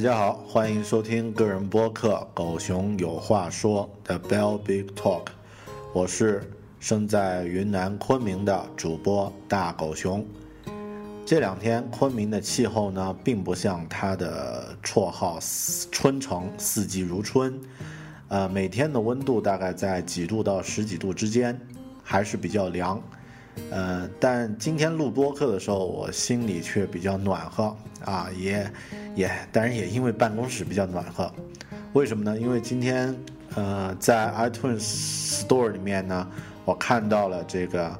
大家好，欢迎收听个人播客《狗熊有话说》的 Bell Big Talk，我是生在云南昆明的主播大狗熊。这两天昆明的气候呢，并不像它的绰号“春城”，四季如春。呃，每天的温度大概在几度到十几度之间，还是比较凉。呃，但今天录播客的时候，我心里却比较暖和啊，也。也当然也因为办公室比较暖和，为什么呢？因为今天呃在 iTunes Store 里面呢，我看到了这个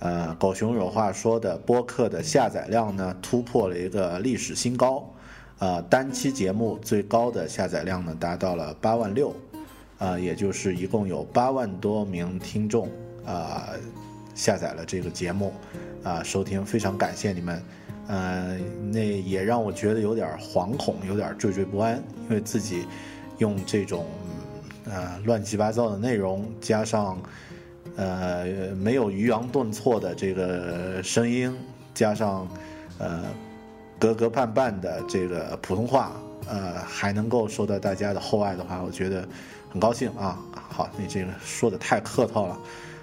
呃狗熊有话说的播客的下载量呢突破了一个历史新高，呃单期节目最高的下载量呢达到了八万六，呃也就是一共有八万多名听众啊下载了这个节目啊收听，非常感谢你们。呃，那也让我觉得有点惶恐，有点惴惴不安，因为自己用这种呃乱七八糟的内容，加上呃没有抑扬顿挫的这个声音，加上呃磕磕绊绊的这个普通话，呃还能够受到大家的厚爱的话，我觉得很高兴啊。好，你这个说的太客套了，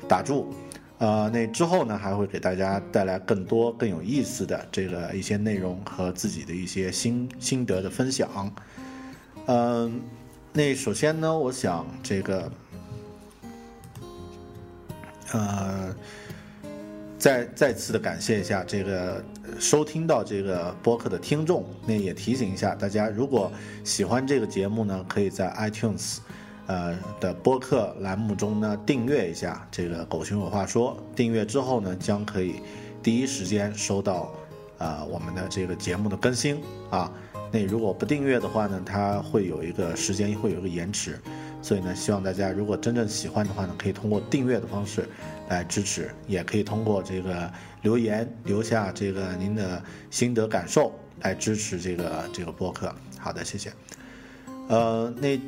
打住。呃，那之后呢，还会给大家带来更多更有意思的这个一些内容和自己的一些心心得的分享。嗯，那首先呢，我想这个，呃，再再次的感谢一下这个收听到这个播客的听众。那也提醒一下大家，如果喜欢这个节目呢，可以在 iTunes。呃的播客栏目中呢，订阅一下这个“狗熊有话说”。订阅之后呢，将可以第一时间收到啊我们的这个节目的更新啊。那如果不订阅的话呢，它会有一个时间会有一个延迟。所以呢，希望大家如果真正喜欢的话呢，可以通过订阅的方式来支持，也可以通过这个留言留下这个您的心得感受来支持这个这个播客。好的，谢谢。呃，那。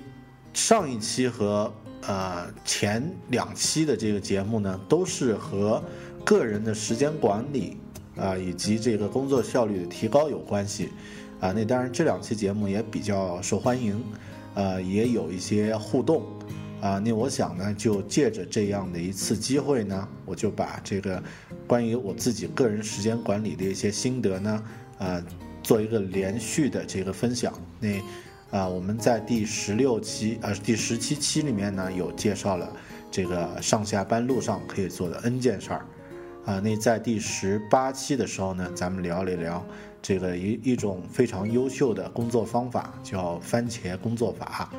上一期和呃前两期的这个节目呢，都是和个人的时间管理啊以及这个工作效率的提高有关系啊。那当然这两期节目也比较受欢迎，呃也有一些互动啊。那我想呢，就借着这样的一次机会呢，我就把这个关于我自己个人时间管理的一些心得呢，呃做一个连续的这个分享。那。啊，我们在第十六期呃第十七期里面呢，有介绍了这个上下班路上可以做的 N 件事儿。啊，那在第十八期的时候呢，咱们聊了一聊这个一一种非常优秀的工作方法，叫番茄工作法。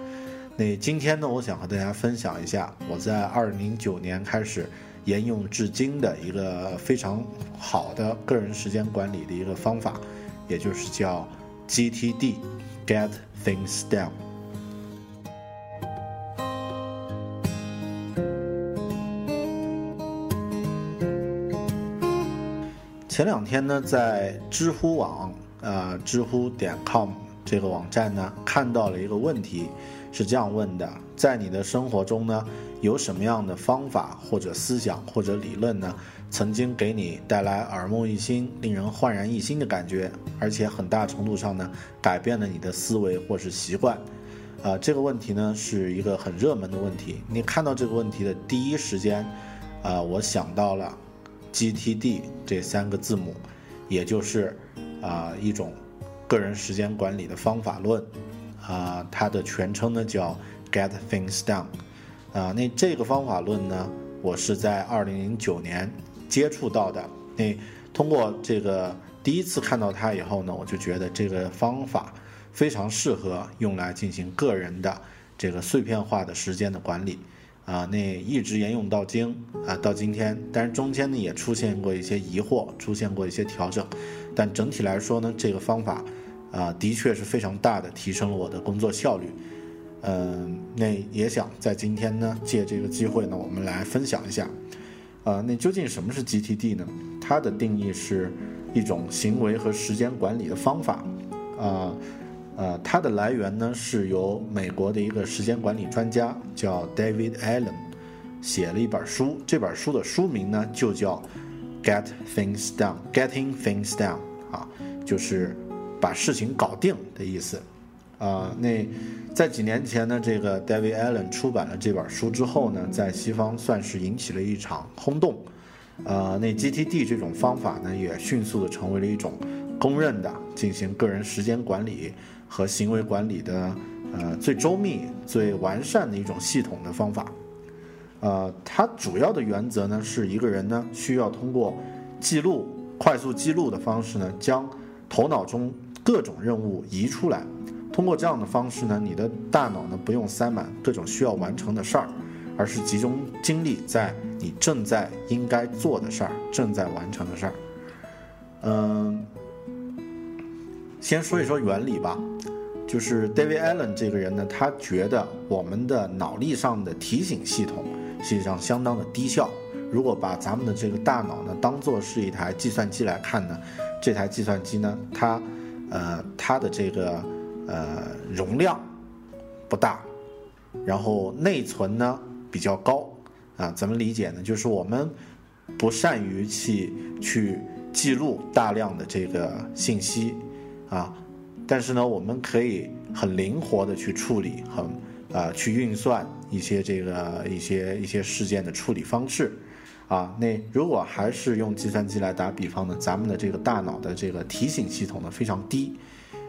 那今天呢，我想和大家分享一下我在二零零九年开始沿用至今的一个非常好的个人时间管理的一个方法，也就是叫 GTD。Get things done。前两天呢，在知乎网，呃，知乎点 com 这个网站呢，看到了一个问题，是这样问的：在你的生活中呢，有什么样的方法或者思想或者理论呢？曾经给你带来耳目一新、令人焕然一新的感觉，而且很大程度上呢，改变了你的思维或是习惯。啊，这个问题呢是一个很热门的问题。你看到这个问题的第一时间，啊，我想到了 GTD 这三个字母，也就是啊一种个人时间管理的方法论。啊，它的全称呢叫 Get Things Done。啊，那这个方法论呢，我是在二零零九年。接触到的，那通过这个第一次看到它以后呢，我就觉得这个方法非常适合用来进行个人的这个碎片化的时间的管理，啊，那一直沿用到今啊，到今天。但是中间呢也出现过一些疑惑，出现过一些调整。但整体来说呢，这个方法啊，的确是非常大的提升了我的工作效率。嗯，那也想在今天呢，借这个机会呢，我们来分享一下。呃，那究竟什么是 GTD 呢？它的定义是一种行为和时间管理的方法。啊。呃，它的来源呢是由美国的一个时间管理专家叫 David Allen 写了一本书，这本书的书名呢就叫 Get Things Done，Getting Things Done 啊，就是把事情搞定的意思。啊，那在几年前呢，这个 David Allen 出版了这本书之后呢，在西方算是引起了一场轰动。呃，那 GTD 这种方法呢，也迅速的成为了一种公认的进行个人时间管理。和行为管理的呃最周密、最完善的一种系统的方法，呃，它主要的原则呢是一个人呢需要通过记录、快速记录的方式呢，将头脑中各种任务移出来。通过这样的方式呢，你的大脑呢不用塞满各种需要完成的事儿，而是集中精力在你正在应该做的事儿、正在完成的事儿。嗯。先说一说原理吧，就是 David Allen 这个人呢，他觉得我们的脑力上的提醒系统实际上相当的低效。如果把咱们的这个大脑呢当做是一台计算机来看呢，这台计算机呢，它呃它的这个呃容量不大，然后内存呢比较高啊，怎么理解呢？就是我们不善于去去记录大量的这个信息。啊，但是呢，我们可以很灵活的去处理，很呃去运算一些这个一些一些事件的处理方式，啊，那如果还是用计算机来打比方呢，咱们的这个大脑的这个提醒系统呢非常低，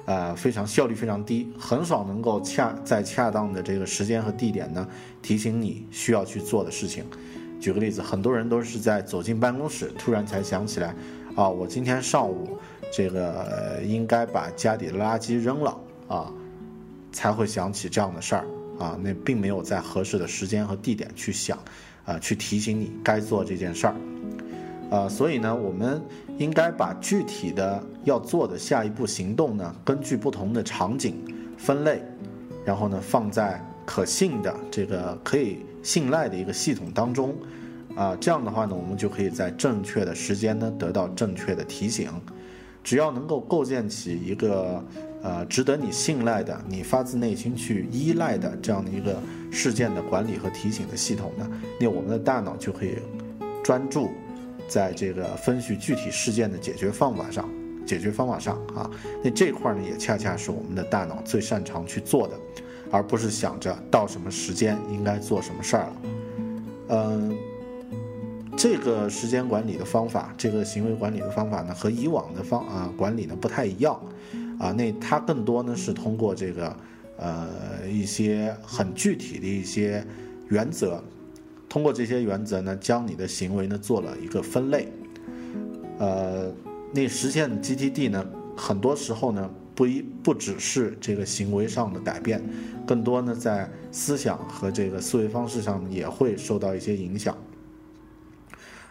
呃，非常效率非常低，很少能够恰在恰当的这个时间和地点呢提醒你需要去做的事情。举个例子，很多人都是在走进办公室突然才想起来，啊，我今天上午。这个应该把家里的垃圾扔了啊，才会想起这样的事儿啊。那并没有在合适的时间和地点去想，啊，去提醒你该做这件事儿，啊，所以呢，我们应该把具体的要做的下一步行动呢，根据不同的场景分类，然后呢，放在可信的这个可以信赖的一个系统当中，啊，这样的话呢，我们就可以在正确的时间呢，得到正确的提醒。只要能够构建起一个呃值得你信赖的、你发自内心去依赖的这样的一个事件的管理和提醒的系统呢，那我们的大脑就可以专注在这个分析具体事件的解决方法上、解决方法上啊。那这块呢，也恰恰是我们的大脑最擅长去做的，而不是想着到什么时间应该做什么事儿了，嗯。这个时间管理的方法，这个行为管理的方法呢，和以往的方啊管理呢不太一样，啊，那它更多呢是通过这个呃一些很具体的一些原则，通过这些原则呢，将你的行为呢做了一个分类，呃，那实现 GTD 呢，很多时候呢不一不只是这个行为上的改变，更多呢在思想和这个思维方式上也会受到一些影响。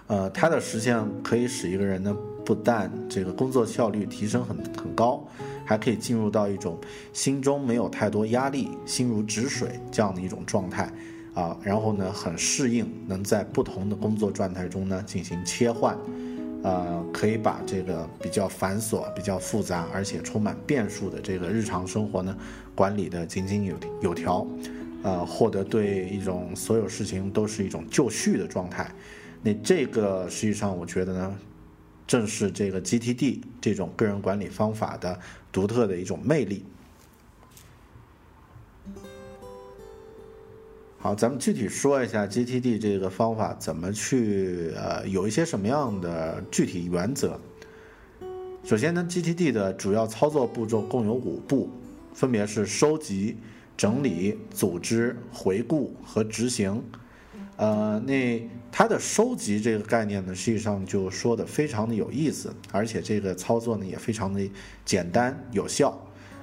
呃，它的实现可以使一个人呢，不但这个工作效率提升很很高，还可以进入到一种心中没有太多压力、心如止水这样的一种状态啊。然后呢，很适应，能在不同的工作状态中呢进行切换，呃，可以把这个比较繁琐、比较复杂而且充满变数的这个日常生活呢管理的井井有有条，呃，获得对一种所有事情都是一种就绪的状态。那这个实际上，我觉得呢，正是这个 GTD 这种个人管理方法的独特的一种魅力。好，咱们具体说一下 GTD 这个方法怎么去呃，有一些什么样的具体原则。首先呢，GTD 的主要操作步骤共有五步，分别是收集、整理、组织、回顾和执行。呃，那它的收集这个概念呢，实际上就说的非常的有意思，而且这个操作呢也非常的简单有效。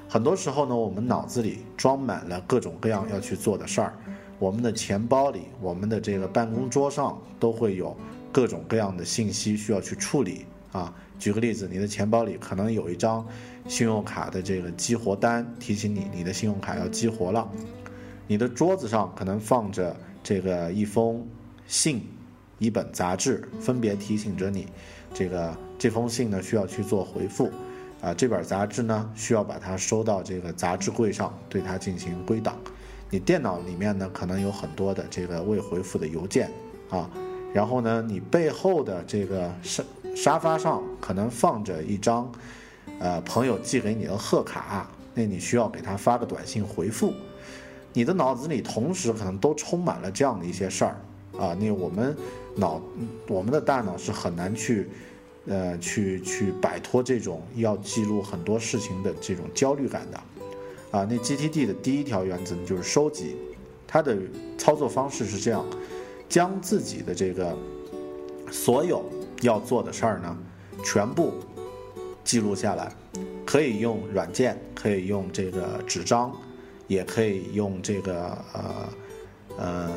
很多时候呢，我们脑子里装满了各种各样要去做的事儿，我们的钱包里、我们的这个办公桌上都会有各种各样的信息需要去处理啊。举个例子，你的钱包里可能有一张信用卡的这个激活单，提醒你你的信用卡要激活了。你的桌子上可能放着这个一封信、一本杂志，分别提醒着你，这个这封信呢需要去做回复，啊，这本杂志呢需要把它收到这个杂志柜上，对它进行归档。你电脑里面呢可能有很多的这个未回复的邮件啊，然后呢你背后的这个沙沙发上可能放着一张，呃朋友寄给你的贺卡，那你需要给他发个短信回复。你的脑子里同时可能都充满了这样的一些事儿啊，那我们脑我们的大脑是很难去，呃，去去摆脱这种要记录很多事情的这种焦虑感的，啊，那 GTD 的第一条原则呢就是收集，它的操作方式是这样，将自己的这个所有要做的事儿呢全部记录下来，可以用软件，可以用这个纸张。也可以用这个呃呃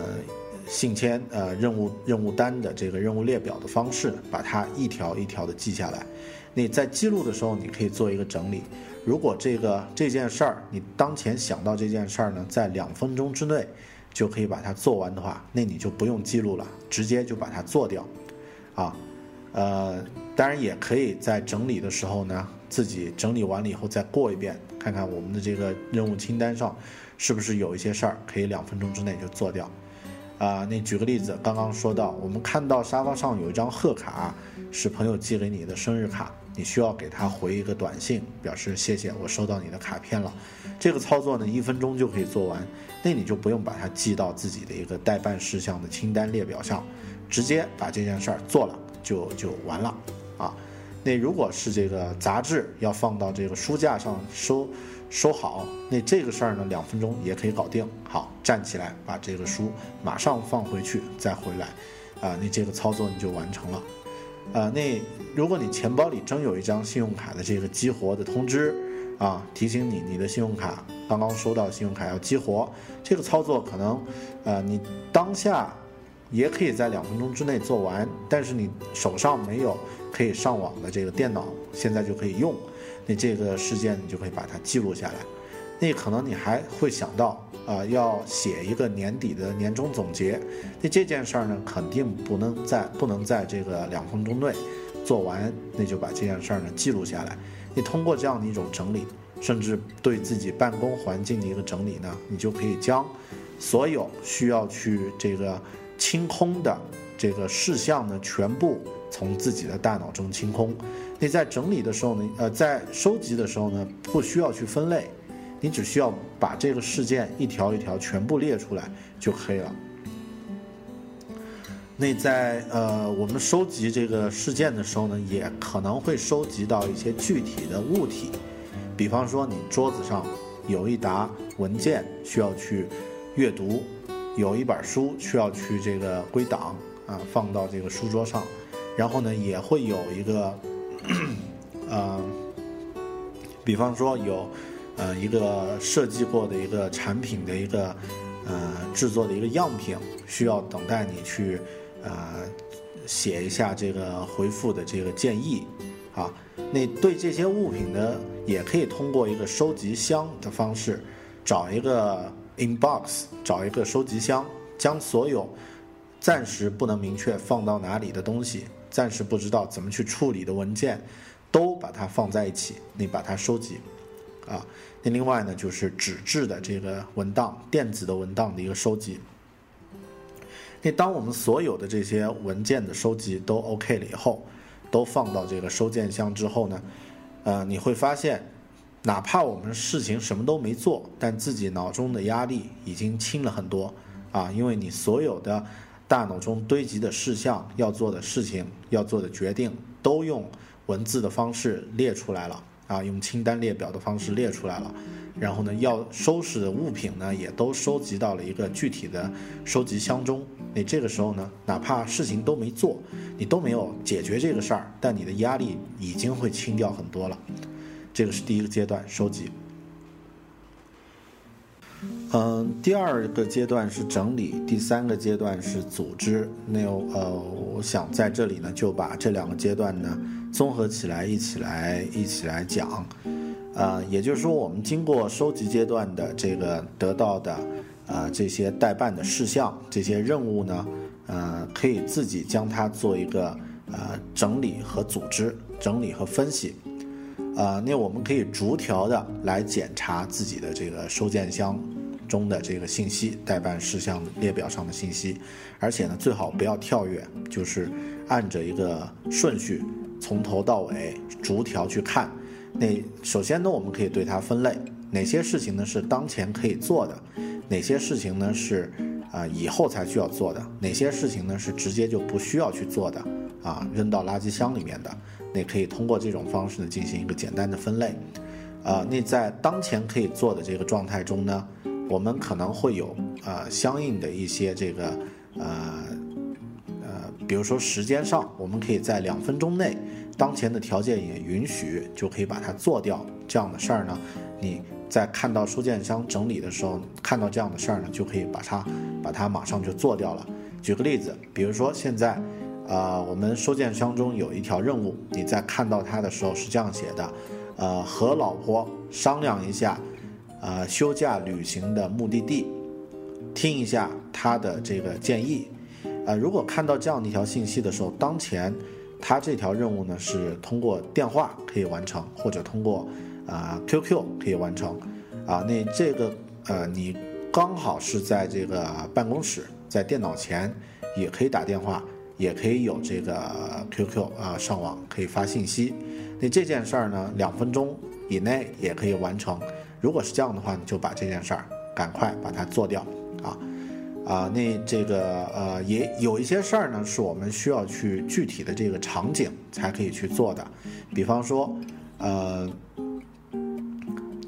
信签呃任务任务单的这个任务列表的方式，把它一条一条的记下来。你在记录的时候，你可以做一个整理。如果这个这件事儿你当前想到这件事儿呢，在两分钟之内就可以把它做完的话，那你就不用记录了，直接就把它做掉。啊，呃，当然也可以在整理的时候呢，自己整理完了以后再过一遍。看看我们的这个任务清单上，是不是有一些事儿可以两分钟之内就做掉？啊，那举个例子，刚刚说到，我们看到沙发上有一张贺卡，是朋友寄给你的生日卡，你需要给他回一个短信，表示谢谢，我收到你的卡片了。这个操作呢，一分钟就可以做完，那你就不用把它记到自己的一个待办事项的清单列表上，直接把这件事儿做了就就完了，啊。那如果是这个杂志要放到这个书架上收收好，那这个事儿呢，两分钟也可以搞定。好，站起来把这个书马上放回去，再回来，啊，那这个操作你就完成了。啊，那如果你钱包里真有一张信用卡的这个激活的通知，啊，提醒你你的信用卡刚刚收到信用卡要激活，这个操作可能，呃，你当下也可以在两分钟之内做完，但是你手上没有。可以上网的这个电脑现在就可以用，那这个事件你就可以把它记录下来。那可能你还会想到啊，要写一个年底的年终总结。那这件事儿呢，肯定不能在不能在这个两分钟内做完，那就把这件事儿呢记录下来。你通过这样的一种整理，甚至对自己办公环境的一个整理呢，你就可以将所有需要去这个清空的这个事项呢全部。从自己的大脑中清空。你在整理的时候呢，呃，在收集的时候呢，不需要去分类，你只需要把这个事件一条一条全部列出来就可以了。那在呃，我们收集这个事件的时候呢，也可能会收集到一些具体的物体，比方说你桌子上有一沓文件需要去阅读，有一本书需要去这个归档啊，放到这个书桌上。然后呢，也会有一个，呃，比方说有，呃，一个设计过的一个产品的一个，呃，制作的一个样品，需要等待你去，呃，写一下这个回复的这个建议，啊，那对这些物品呢，也可以通过一个收集箱的方式，找一个 inbox，找一个收集箱，将所有暂时不能明确放到哪里的东西。暂时不知道怎么去处理的文件，都把它放在一起，你把它收集，啊，那另外呢就是纸质的这个文档、电子的文档的一个收集。那当我们所有的这些文件的收集都 OK 了以后，都放到这个收件箱之后呢，呃，你会发现，哪怕我们事情什么都没做，但自己脑中的压力已经轻了很多，啊，因为你所有的。大脑中堆积的事项、要做的事情、要做的决定，都用文字的方式列出来了啊，用清单列表的方式列出来了。然后呢，要收拾的物品呢，也都收集到了一个具体的收集箱中。你这个时候呢，哪怕事情都没做，你都没有解决这个事儿，但你的压力已经会轻掉很多了。这个是第一个阶段，收集。嗯，第二个阶段是整理，第三个阶段是组织。那呃，我想在这里呢，就把这两个阶段呢综合起来，一起来一起来讲。呃，也就是说，我们经过收集阶段的这个得到的呃这些待办的事项、这些任务呢，呃，可以自己将它做一个呃整理和组织、整理和分析。呃，那我们可以逐条的来检查自己的这个收件箱。中的这个信息代办事项列表上的信息，而且呢，最好不要跳跃，就是按着一个顺序从头到尾逐条去看。那首先呢，我们可以对它分类，哪些事情呢是当前可以做的，哪些事情呢是啊以后才需要做的，哪些事情呢是直接就不需要去做的啊，扔到垃圾箱里面的。那可以通过这种方式呢进行一个简单的分类。啊，那在当前可以做的这个状态中呢。我们可能会有呃相应的一些这个啊，比如说时间上，我们可以在两分钟内，当前的条件也允许，就可以把它做掉。这样的事儿呢，你在看到收件箱整理的时候，看到这样的事儿呢，就可以把它把它马上就做掉了。举个例子，比如说现在，呃，我们收件箱中有一条任务，你在看到它的时候是这样写的，呃，和老婆商量一下。呃，休假旅行的目的地，听一下他的这个建议。呃，如果看到这样的一条信息的时候，当前他这条任务呢是通过电话可以完成，或者通过啊 QQ 可以完成。啊，那这个呃，你刚好是在这个办公室，在电脑前也可以打电话，也可以有这个 QQ 啊上网可以发信息。那这件事儿呢，两分钟以内也可以完成。如果是这样的话，你就把这件事儿赶快把它做掉，啊，啊，那这个呃也有一些事儿呢，是我们需要去具体的这个场景才可以去做的，比方说，呃，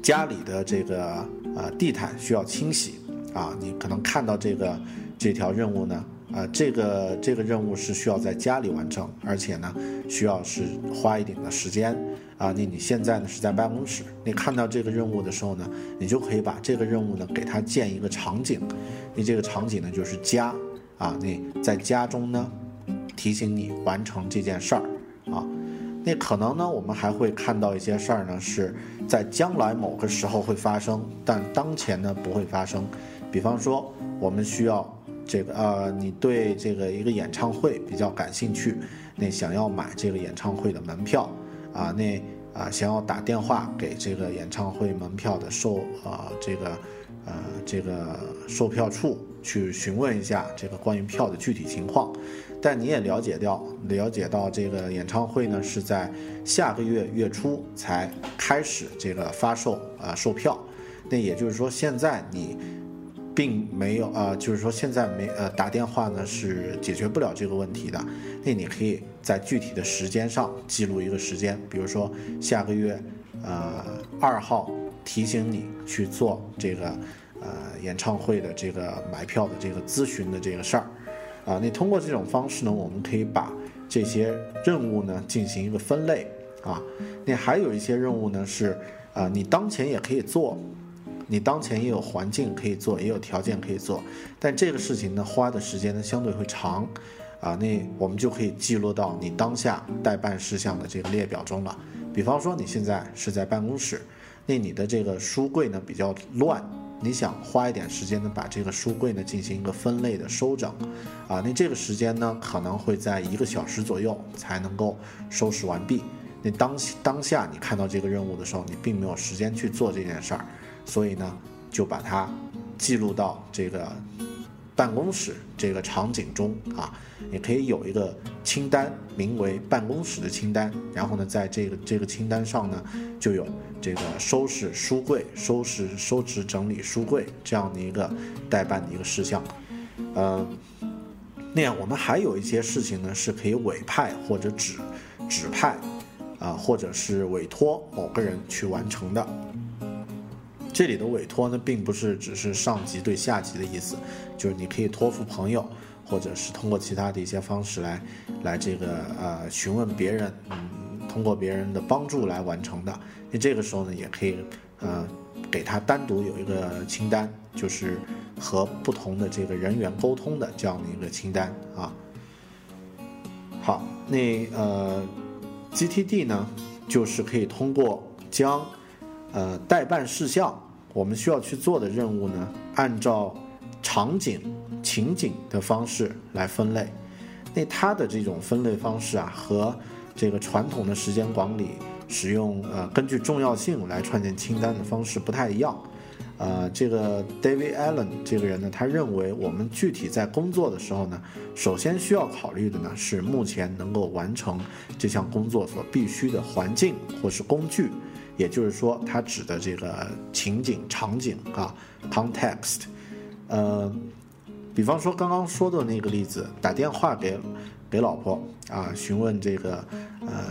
家里的这个呃地毯需要清洗，啊，你可能看到这个这条任务呢，啊，这个这个任务是需要在家里完成，而且呢，需要是花一点的时间。啊，你你现在呢是在办公室，你看到这个任务的时候呢，你就可以把这个任务呢给它建一个场景，你这个场景呢就是家，啊，你在家中呢提醒你完成这件事儿，啊，那可能呢我们还会看到一些事儿呢是在将来某个时候会发生，但当前呢不会发生，比方说我们需要这个呃，你对这个一个演唱会比较感兴趣，那想要买这个演唱会的门票。啊，那啊，想要打电话给这个演唱会门票的售啊，这个呃，这个售票处去询问一下这个关于票的具体情况。但你也了解到，了解到这个演唱会呢是在下个月月初才开始这个发售啊售票。那也就是说，现在你。并没有啊，就是说现在没呃打电话呢是解决不了这个问题的。那你可以在具体的时间上记录一个时间，比如说下个月呃二号提醒你去做这个呃演唱会的这个买票的这个咨询的这个事儿啊。那通过这种方式呢，我们可以把这些任务呢进行一个分类啊。那还有一些任务呢是啊你当前也可以做。你当前也有环境可以做，也有条件可以做，但这个事情呢，花的时间呢相对会长，啊，那我们就可以记录到你当下待办事项的这个列表中了。比方说你现在是在办公室，那你的这个书柜呢比较乱，你想花一点时间呢把这个书柜呢进行一个分类的收整，啊，那这个时间呢可能会在一个小时左右才能够收拾完毕。那当当下你看到这个任务的时候，你并没有时间去做这件事儿。所以呢，就把它记录到这个办公室这个场景中啊，也可以有一个清单，名为办公室的清单。然后呢，在这个这个清单上呢，就有这个收拾书柜、收拾收拾整理书柜这样的一个代办的一个事项。嗯，那样我们还有一些事情呢，是可以委派或者指指派啊，或者是委托某个人去完成的。这里的委托呢，并不是只是上级对下级的意思，就是你可以托付朋友，或者是通过其他的一些方式来，来这个呃询问别人，嗯，通过别人的帮助来完成的。那这个时候呢，也可以呃给他单独有一个清单，就是和不同的这个人员沟通的这样的一个清单啊。好，那呃，GTD 呢，就是可以通过将呃代办事项，我们需要去做的任务呢，按照场景、情景的方式来分类。那它的这种分类方式啊，和这个传统的时间管理使用呃根据重要性来创建清单的方式不太一样。呃，这个 David Allen 这个人呢，他认为我们具体在工作的时候呢，首先需要考虑的呢是目前能够完成这项工作所必须的环境或是工具，也就是说，他指的这个情景场景啊，context。呃，比方说刚刚说的那个例子，打电话给给老婆啊，询问这个呃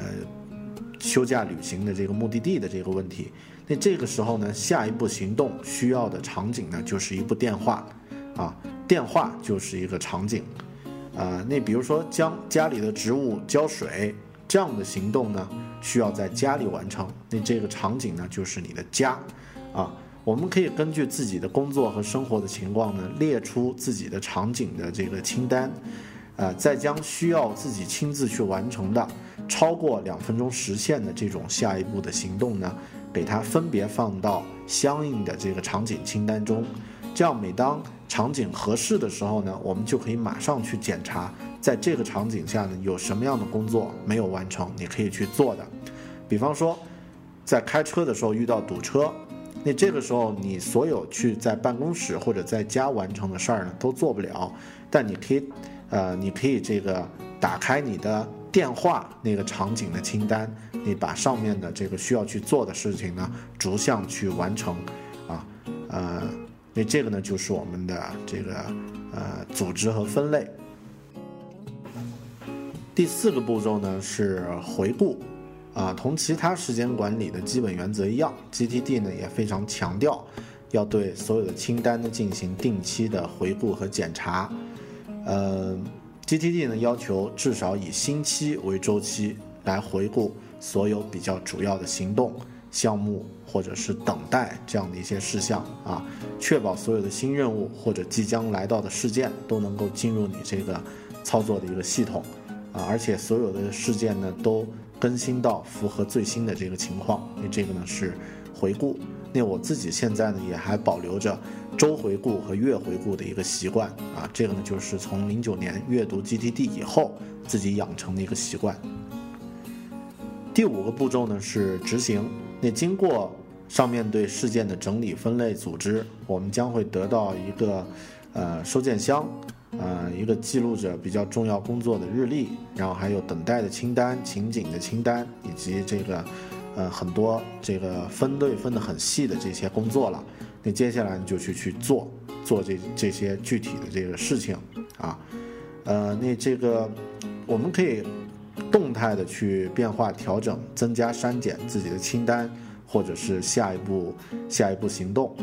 休假旅行的这个目的地的这个问题。那这个时候呢，下一步行动需要的场景呢，就是一部电话，啊，电话就是一个场景，啊，那比如说将家里的植物浇水这样的行动呢，需要在家里完成，那这个场景呢，就是你的家，啊，我们可以根据自己的工作和生活的情况呢，列出自己的场景的这个清单，啊，再将需要自己亲自去完成的，超过两分钟实现的这种下一步的行动呢。给它分别放到相应的这个场景清单中，这样每当场景合适的时候呢，我们就可以马上去检查，在这个场景下呢有什么样的工作没有完成，你可以去做的。比方说，在开车的时候遇到堵车，那这个时候你所有去在办公室或者在家完成的事儿呢都做不了，但你可以，呃，你可以这个打开你的。电话那个场景的清单，你把上面的这个需要去做的事情呢，逐项去完成，啊，呃，那这个呢就是我们的这个呃组织和分类。第四个步骤呢是回顾，啊，同其他时间管理的基本原则一样，GTD 呢也非常强调要对所有的清单呢进行定期的回顾和检查，呃。GTD 呢要求至少以星期为周期来回顾所有比较主要的行动项目或者是等待这样的一些事项。啊，确保所有的新任务或者即将来到的事件都能够进入你这个操作的一个系统。啊，而且所有的事件呢都更新到符合最新的这个情况，那这个呢是回顾。那我自己现在呢也还保留着。周回顾和月回顾的一个习惯啊，这个呢就是从零九年阅读 GTD 以后自己养成的一个习惯。第五个步骤呢是执行。那经过上面对事件的整理、分类、组织，我们将会得到一个呃收件箱，呃一个记录着比较重要工作的日历，然后还有等待的清单、情景的清单，以及这个呃很多这个分类分得很细的这些工作了。那接下来你就去去做做这这些具体的这个事情啊，呃，那这个我们可以动态的去变化调整、增加、删减自己的清单，或者是下一步下一步行动。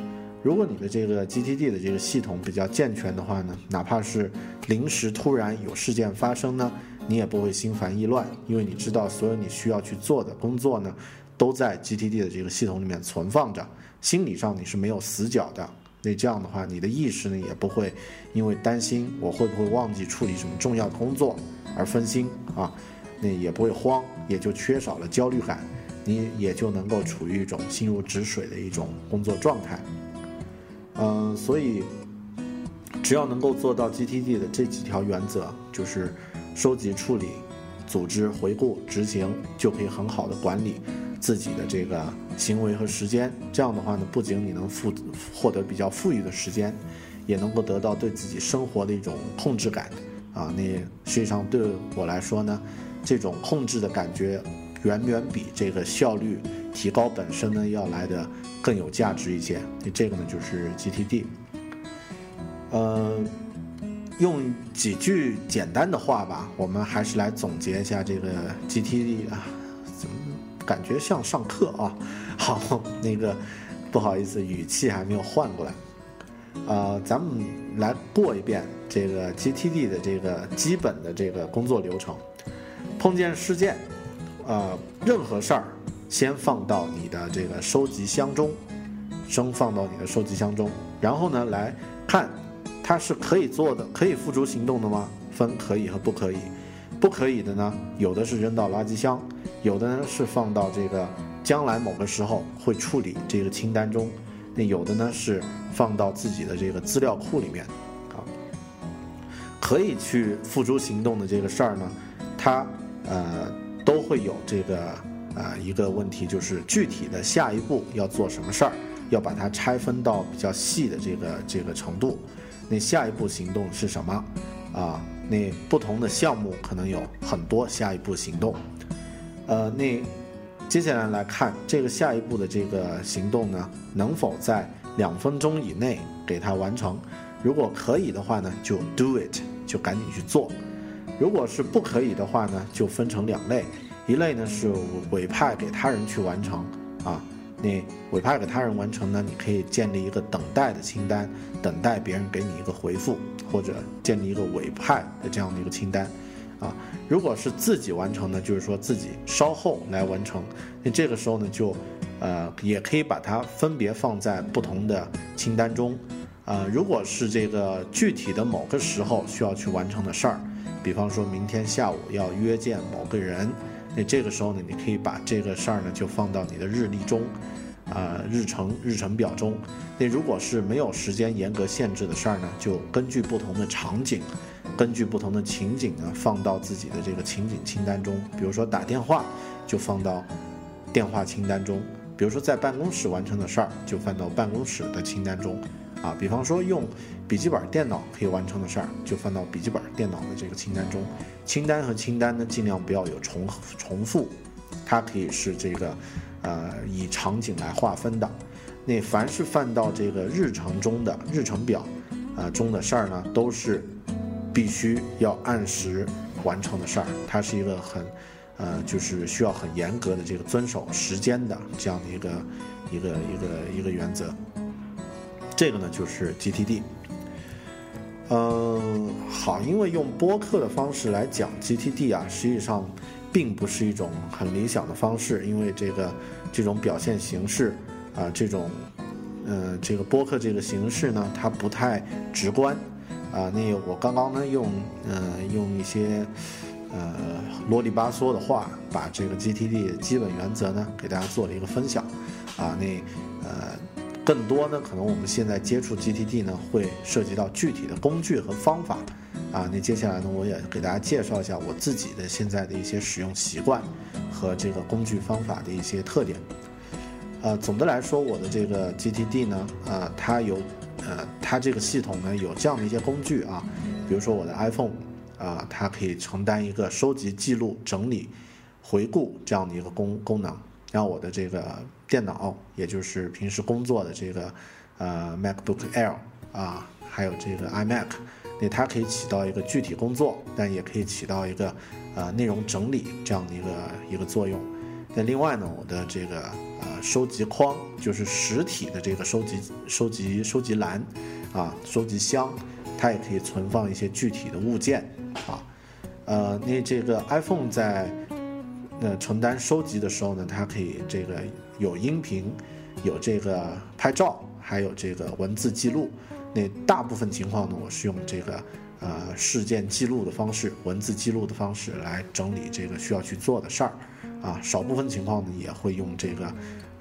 如果你的这个 GTD 的这个系统比较健全的话呢，哪怕是临时突然有事件发生呢，你也不会心烦意乱，因为你知道所有你需要去做的工作呢，都在 GTD 的这个系统里面存放着。心理上你是没有死角的，那这样的话，你的意识呢也不会因为担心我会不会忘记处理什么重要的工作而分心啊，那也不会慌，也就缺少了焦虑感，你也就能够处于一种心如止水的一种工作状态。嗯，所以只要能够做到 GTD 的这几条原则，就是收集、处理、组织、回顾、执行，就可以很好的管理。自己的这个行为和时间，这样的话呢，不仅你能富获得比较富裕的时间，也能够得到对自己生活的一种控制感啊。那实际上对我来说呢，这种控制的感觉远远比这个效率提高本身呢要来的更有价值一些。那这个呢就是 GTD。呃，用几句简单的话吧，我们还是来总结一下这个 GTD 啊。怎么感觉像上课啊，好，那个不好意思，语气还没有换过来，呃，咱们来过一遍这个 GTD 的这个基本的这个工作流程。碰见事件，呃，任何事儿先放到你的这个收集箱中，生放到你的收集箱中，然后呢来看它是可以做的，可以付诸行动的吗？分可以和不可以。不可以的呢，有的是扔到垃圾箱，有的呢是放到这个将来某个时候会处理这个清单中，那有的呢是放到自己的这个资料库里面，啊，可以去付诸行动的这个事儿呢，它呃都会有这个啊一个问题，就是具体的下一步要做什么事儿，要把它拆分到比较细的这个这个程度，那下一步行动是什么啊？那不同的项目可能有很多下一步行动，呃，那接下来来看这个下一步的这个行动呢，能否在两分钟以内给它完成？如果可以的话呢，就 do it，就赶紧去做；如果是不可以的话呢，就分成两类，一类呢是委派给他人去完成，啊，你委派给他人完成呢，你可以建立一个等待的清单，等待别人给你一个回复。或者建立一个委派的这样的一个清单，啊，如果是自己完成呢，就是说自己稍后来完成，那这个时候呢，就，呃，也可以把它分别放在不同的清单中，啊，如果是这个具体的某个时候需要去完成的事儿，比方说明天下午要约见某个人，那这个时候呢，你可以把这个事儿呢就放到你的日历中。啊，日程日程表中，那如果是没有时间严格限制的事儿呢，就根据不同的场景，根据不同的情景呢，放到自己的这个情景清单中。比如说打电话，就放到电话清单中；比如说在办公室完成的事儿，就放到办公室的清单中。啊，比方说用笔记本电脑可以完成的事儿，就放到笔记本电脑的这个清单中。清单和清单呢，尽量不要有重重复，它可以是这个。呃，以场景来划分的，那凡是放到这个日程中的日程表，啊中的事儿呢，都是必须要按时完成的事儿。它是一个很，呃，就是需要很严格的这个遵守时间的这样的一个一个一个一个原则。这个呢就是 GTD。嗯，好，因为用播客的方式来讲 GTD 啊，实际上。并不是一种很理想的方式，因为这个这种表现形式啊，这种呃这个播客这个形式呢，它不太直观啊。那我刚刚呢用呃用一些呃啰里吧嗦的话，把这个 GTD 的基本原则呢给大家做了一个分享啊。那呃更多呢，可能我们现在接触 GTD 呢，会涉及到具体的工具和方法。啊，那接下来呢，我也给大家介绍一下我自己的现在的一些使用习惯和这个工具方法的一些特点。呃，总的来说，我的这个 GTD 呢，呃，它有，呃，它这个系统呢有这样的一些工具啊，比如说我的 iPhone，啊，它可以承担一个收集、记录、整理、回顾这样的一个功功能。让我的这个电脑，也就是平时工作的这个呃 MacBook Air 啊，还有这个 iMac。那它可以起到一个具体工作，但也可以起到一个，呃，内容整理这样的一个一个作用。那另外呢，我的这个呃收集框就是实体的这个收集收集收集栏，啊，收集箱，它也可以存放一些具体的物件，啊，呃，那这个 iPhone 在呃承担收集的时候呢，它可以这个有音频，有这个拍照，还有这个文字记录。那大部分情况呢，我是用这个呃事件记录的方式、文字记录的方式来整理这个需要去做的事儿，啊，少部分情况呢也会用这个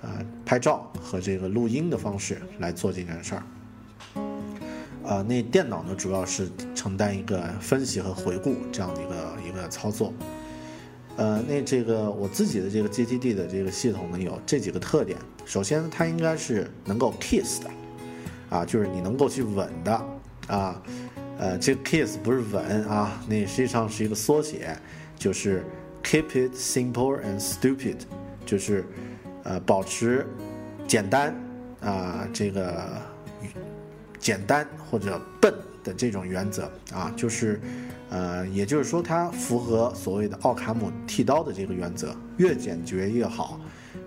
呃拍照和这个录音的方式来做这件事儿。啊，那电脑呢主要是承担一个分析和回顾这样的一个一个操作。呃，那这个我自己的这个 GTD 的这个系统呢有这几个特点，首先它应该是能够 kiss 的。啊，就是你能够去稳的啊，呃，这个 kiss 不是稳啊，那实际上是一个缩写，就是 keep it simple and stupid，就是呃保持简单啊，这个简单或者笨的这种原则啊，就是呃，也就是说它符合所谓的奥卡姆剃刀的这个原则，越简洁越好，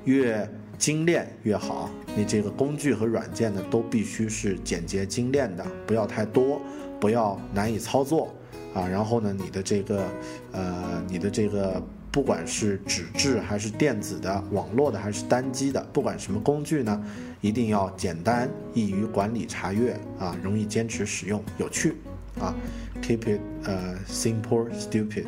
越。精炼越好，你这个工具和软件呢，都必须是简洁精炼的，不要太多，不要难以操作啊。然后呢，你的这个，呃，你的这个不管是纸质还是电子的、网络的还是单机的，不管什么工具呢，一定要简单、易于管理查阅啊，容易坚持使用、有趣啊，keep it 呃 simple stupid。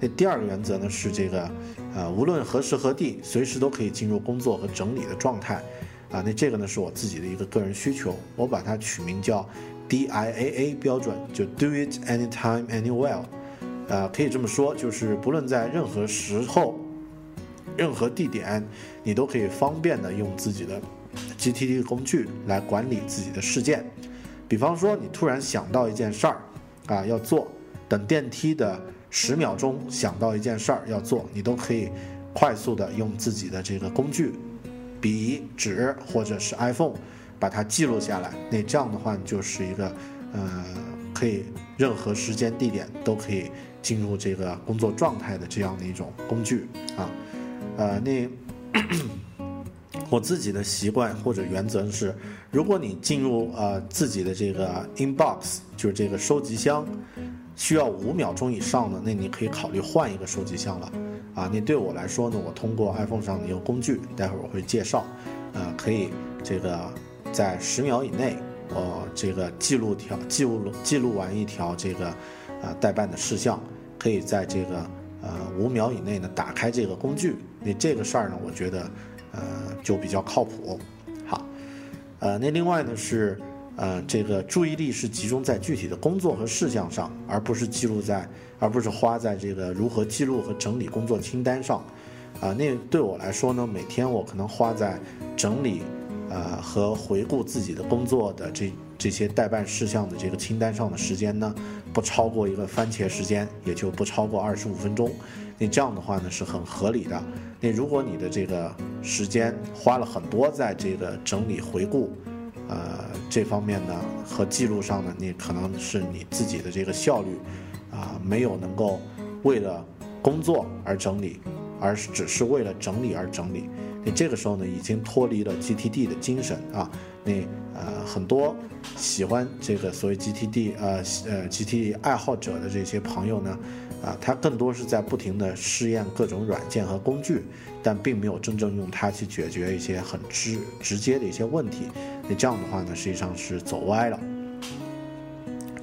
那第二个原则呢是这个，呃，无论何时何地，随时都可以进入工作和整理的状态啊。那这个呢是我自己的一个个人需求，我把它取名叫 DIAA 标准，就 Do it anytime anywhere。呃，可以这么说，就是不论在任何时候、任何地点，你都可以方便的用自己的 GTD 工具来管理自己的事件。比方说，你突然想到一件事儿，啊，要做，等电梯的十秒钟想到一件事儿要做，你都可以快速的用自己的这个工具，笔、纸或者是 iPhone，把它记录下来。那这样的话，就是一个，呃，可以任何时间地点都可以。进入这个工作状态的这样的一种工具啊，呃，那 我自己的习惯或者原则是，如果你进入呃自己的这个 inbox，就是这个收集箱，需要五秒钟以上的，那你可以考虑换一个收集箱了啊。那对我来说呢，我通过 iPhone 上的一个工具，待会儿我会介绍，呃，可以这个在十秒以内，我这个记录条记录记录完一条这个。啊，代办的事项可以在这个呃五秒以内呢打开这个工具，那这个事儿呢，我觉得呃就比较靠谱。呃，那另外呢是呃这个注意力是集中在具体的工作和事项上，而不是记录在，而不是花在这个如何记录和整理工作清单上。啊，那对我来说呢，每天我可能花在整理呃和回顾自己的工作的这这些代办事项的这个清单上的时间呢。不超过一个番茄时间，也就不超过二十五分钟。那这样的话呢是很合理的。那如果你的这个时间花了很多在这个整理回顾，呃这方面呢和记录上呢，你可能是你自己的这个效率啊没有能够为了工作而整理，而是只是为了整理而整理。那这个时候呢已经脱离了 GTD 的精神啊。那呃很多。喜欢这个所谓 GTD 呃呃 GTD 爱好者的这些朋友呢，啊，它更多是在不停的试验各种软件和工具，但并没有真正用它去解决一些很直直接的一些问题。那这样的话呢，实际上是走歪了。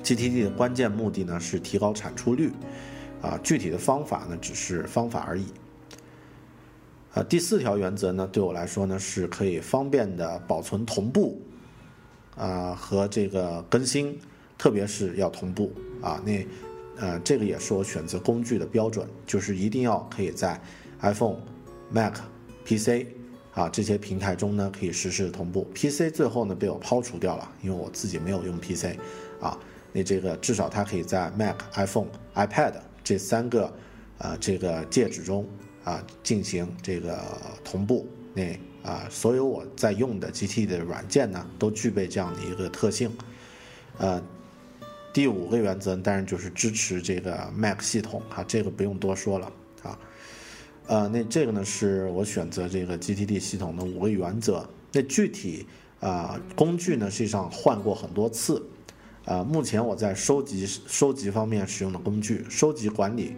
GTD 的关键目的呢是提高产出率，啊，具体的方法呢只是方法而已。啊，第四条原则呢，对我来说呢是可以方便的保存同步。啊，和这个更新，特别是要同步啊。那，呃，这个也是我选择工具的标准，就是一定要可以在 iPhone、Mac、PC 啊这些平台中呢可以实时同步。PC 最后呢被我抛除掉了，因为我自己没有用 PC 啊。那这个至少它可以在 Mac、iPhone、iPad 这三个呃这个介质中啊进行这个同步。那啊，所有我在用的 GT 的软件呢，都具备这样的一个特性。呃，第五个原则当然就是支持这个 Mac 系统啊，这个不用多说了啊。呃，那这个呢是我选择这个 GTD 系统的五个原则。那具体啊工具呢，实际上换过很多次。啊，目前我在收集收集方面使用的工具，收集管理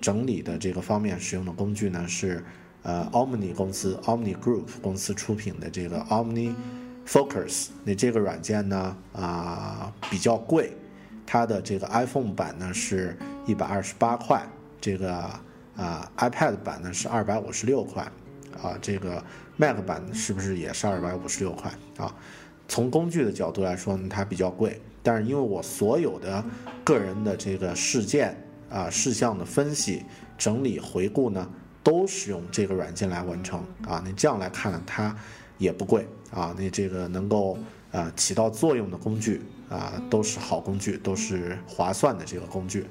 整理的这个方面使用的工具呢是。呃，Omni 公司 Omni Group 公司出品的这个 Omni Focus，那这个软件呢啊比较贵，它的这个 iPhone 版呢是一百二十八块，这个啊 iPad 版呢是二百五十六块，啊这个 Mac 版是不是也是二百五十六块啊？从工具的角度来说呢，它比较贵，但是因为我所有的个人的这个事件啊事项的分析、整理、回顾呢。都使用这个软件来完成啊，那这样来看呢，它也不贵啊，那这个能够啊起到作用的工具啊，都是好工具，都是划算的这个工具，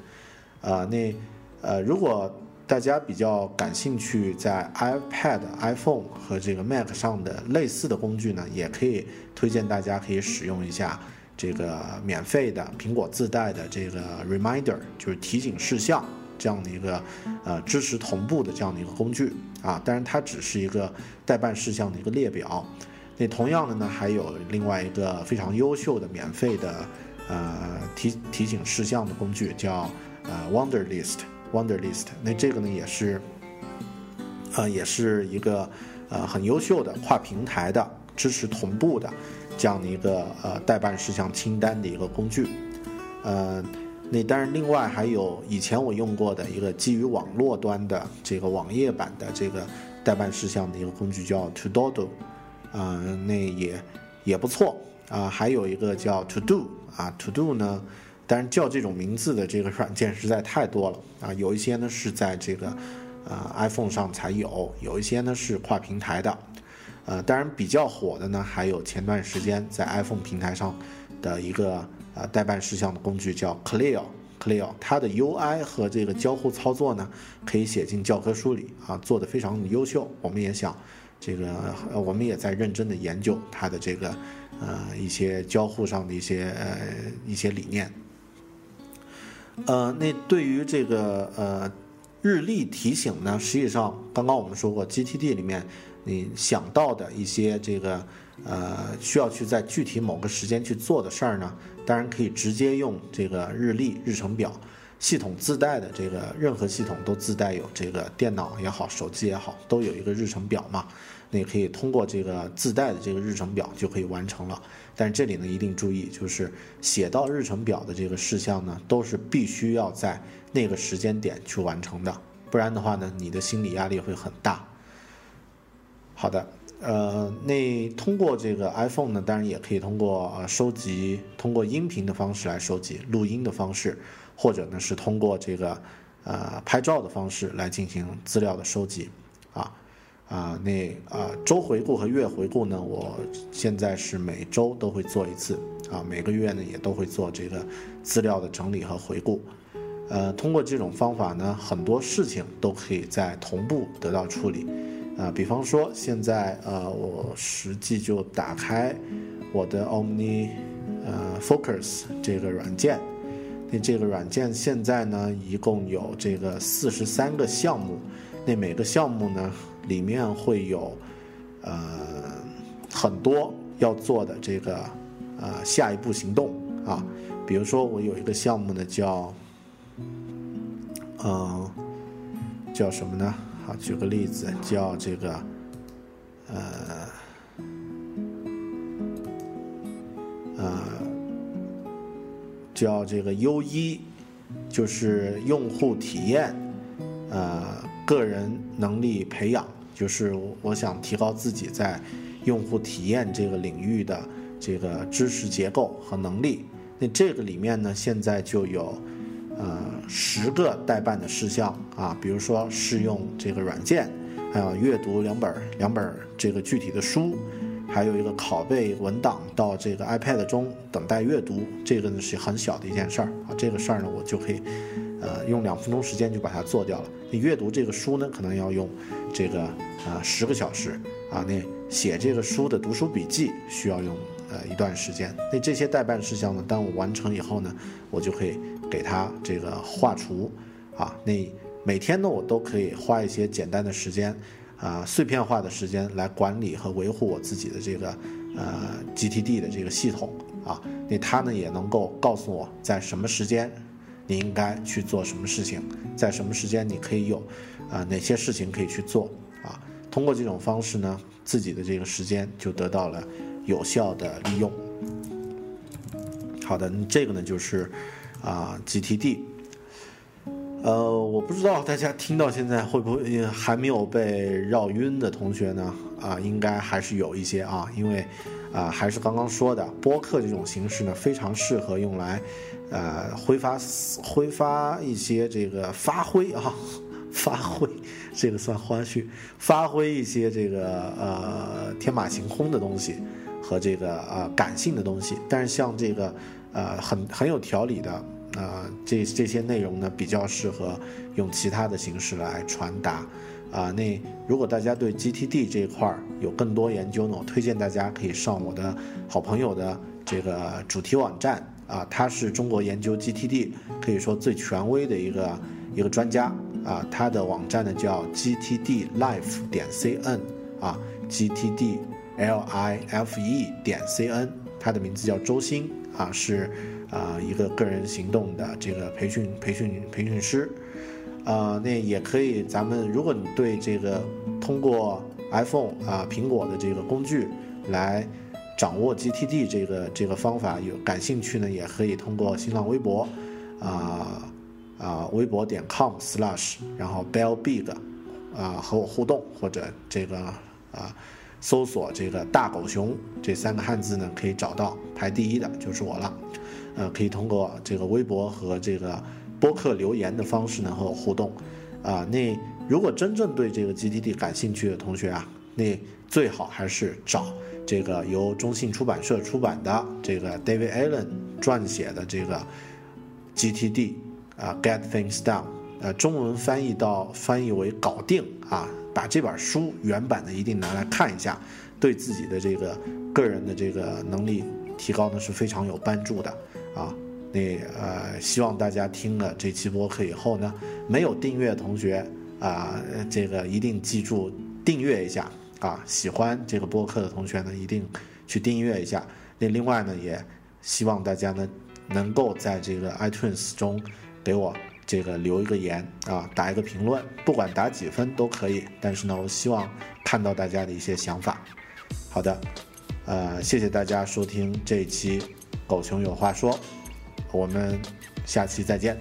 啊，那呃，如果大家比较感兴趣，在 iPad、iPhone 和这个 Mac 上的类似的工具呢，也可以推荐大家可以使用一下这个免费的苹果自带的这个 Reminder，就是提醒事项。这样的一个呃支持同步的这样的一个工具啊，当然它只是一个代办事项的一个列表。那同样的呢，还有另外一个非常优秀的免费的呃提提醒事项的工具，叫呃 Wonderlist Wonderlist。那这个呢也是，呃，也是一个呃很优秀的跨平台的支持同步的这样的一个呃代办事项清单的一个工具。呃，那当然另外还有以前我用过的一个基于网络端的这个网页版的这个代办事项的一个工具叫 Todo，啊，那也也不错啊。还有一个叫 To Do 啊，To Do 呢。但是叫这种名字的这个软件实在太多了啊，有一些呢是在这个呃 iPhone 上才有，有一些呢是跨平台的，呃，当然比较火的呢还有前段时间在 iPhone 平台上的一个呃代办事项的工具叫 Clear，Clear，它的 UI 和这个交互操作呢可以写进教科书里啊，做的非常的优秀。我们也想这个，我们也在认真的研究它的这个呃一些交互上的一些一些理念。呃，那对于这个呃日历提醒呢，实际上刚刚我们说过，GTD 里面你想到的一些这个呃需要去在具体某个时间去做的事儿呢，当然可以直接用这个日历日程表系统自带的这个任何系统都自带有这个电脑也好，手机也好，都有一个日程表嘛。那可以通过这个自带的这个日程表就可以完成了，但是这里呢一定注意，就是写到日程表的这个事项呢，都是必须要在那个时间点去完成的，不然的话呢，你的心理压力会很大。好的，呃，那通过这个 iPhone 呢，当然也可以通过呃收集，通过音频的方式来收集，录音的方式，或者呢是通过这个呃拍照的方式来进行资料的收集，啊，那啊，周回顾和月回顾呢？我现在是每周都会做一次，啊，每个月呢也都会做这个资料的整理和回顾。呃，通过这种方法呢，很多事情都可以在同步得到处理。啊，比方说现在呃，我实际就打开我的 Omni 呃 Focus 这个软件，那这个软件现在呢一共有这个四十三个项目，那每个项目呢。里面会有，呃，很多要做的这个，呃，下一步行动啊，比如说我有一个项目呢，叫，嗯，叫什么呢？好，举个例子，叫这个，呃，呃，叫这个 U 一，就是用户体验，呃，个人能力培养。就是我想提高自己在用户体验这个领域的这个知识结构和能力。那这个里面呢，现在就有呃十个代办的事项啊，比如说试用这个软件，还有阅读两本两本这个具体的书，还有一个拷贝文档到这个 iPad 中等待阅读。这个呢是很小的一件事儿啊，这个事儿呢我就可以呃用两分钟时间就把它做掉了。你阅读这个书呢，可能要用这个。啊，十个小时啊！那写这个书的读书笔记需要用呃一段时间。那这些代办事项呢，当我完成以后呢，我就可以给它这个划除啊。那每天呢，我都可以花一些简单的时间啊，碎片化的时间来管理和维护我自己的这个呃 GTD 的这个系统啊。那它呢也能够告诉我在什么时间你应该去做什么事情，在什么时间你可以有啊哪些事情可以去做啊。通过这种方式呢，自己的这个时间就得到了有效的利用。好的，这个呢就是啊 GTD。呃，我不知道大家听到现在会不会还没有被绕晕的同学呢？啊，应该还是有一些啊，因为啊还是刚刚说的，播客这种形式呢，非常适合用来呃挥发挥发一些这个发挥啊。发挥这个算花絮，发挥一些这个呃天马行空的东西和这个呃感性的东西，但是像这个呃很很有条理的呃这这些内容呢，比较适合用其他的形式来传达啊。那如果大家对 GTD 这一块有更多研究呢，我推荐大家可以上我的好朋友的这个主题网站啊，他是中国研究 GTD 可以说最权威的一个一个专家。啊，他的网站呢叫 gtdlife 点 cn 啊，gtdlife 点 cn，他的名字叫周星啊，是啊一个个人行动的这个培训培训培训师啊，那也可以，咱们如果你对这个通过 iPhone 啊苹果的这个工具来掌握 GTD 这个这个方法有感兴趣呢，也可以通过新浪微博啊啊微博点 com/slash 然后 bell big 啊和我互动，或者这个啊搜索这个大狗熊这三个汉字呢，可以找到排第一的就是我了。呃，可以通过这个微博和这个。播客留言的方式呢和我互动，啊，那如果真正对这个 GTD 感兴趣的同学啊，那最好还是找这个由中信出版社出版的这个 David Allen 撰写的这个 GTD 啊 Get Things Done，呃，中文翻译到翻译为搞定啊，把这本书原版的一定拿来看一下，对自己的这个个人的这个能力提高呢是非常有帮助的啊。那呃，希望大家听了这期播客以后呢，没有订阅同学啊，这个一定记住订阅一下啊。喜欢这个播客的同学呢，一定去订阅一下。那另外呢，也希望大家呢，能够在这个 iTunes 中给我这个留一个言啊，打一个评论，不管打几分都可以。但是呢，我希望看到大家的一些想法。好的，呃，谢谢大家收听这一期《狗熊有话说》。我们下期再见。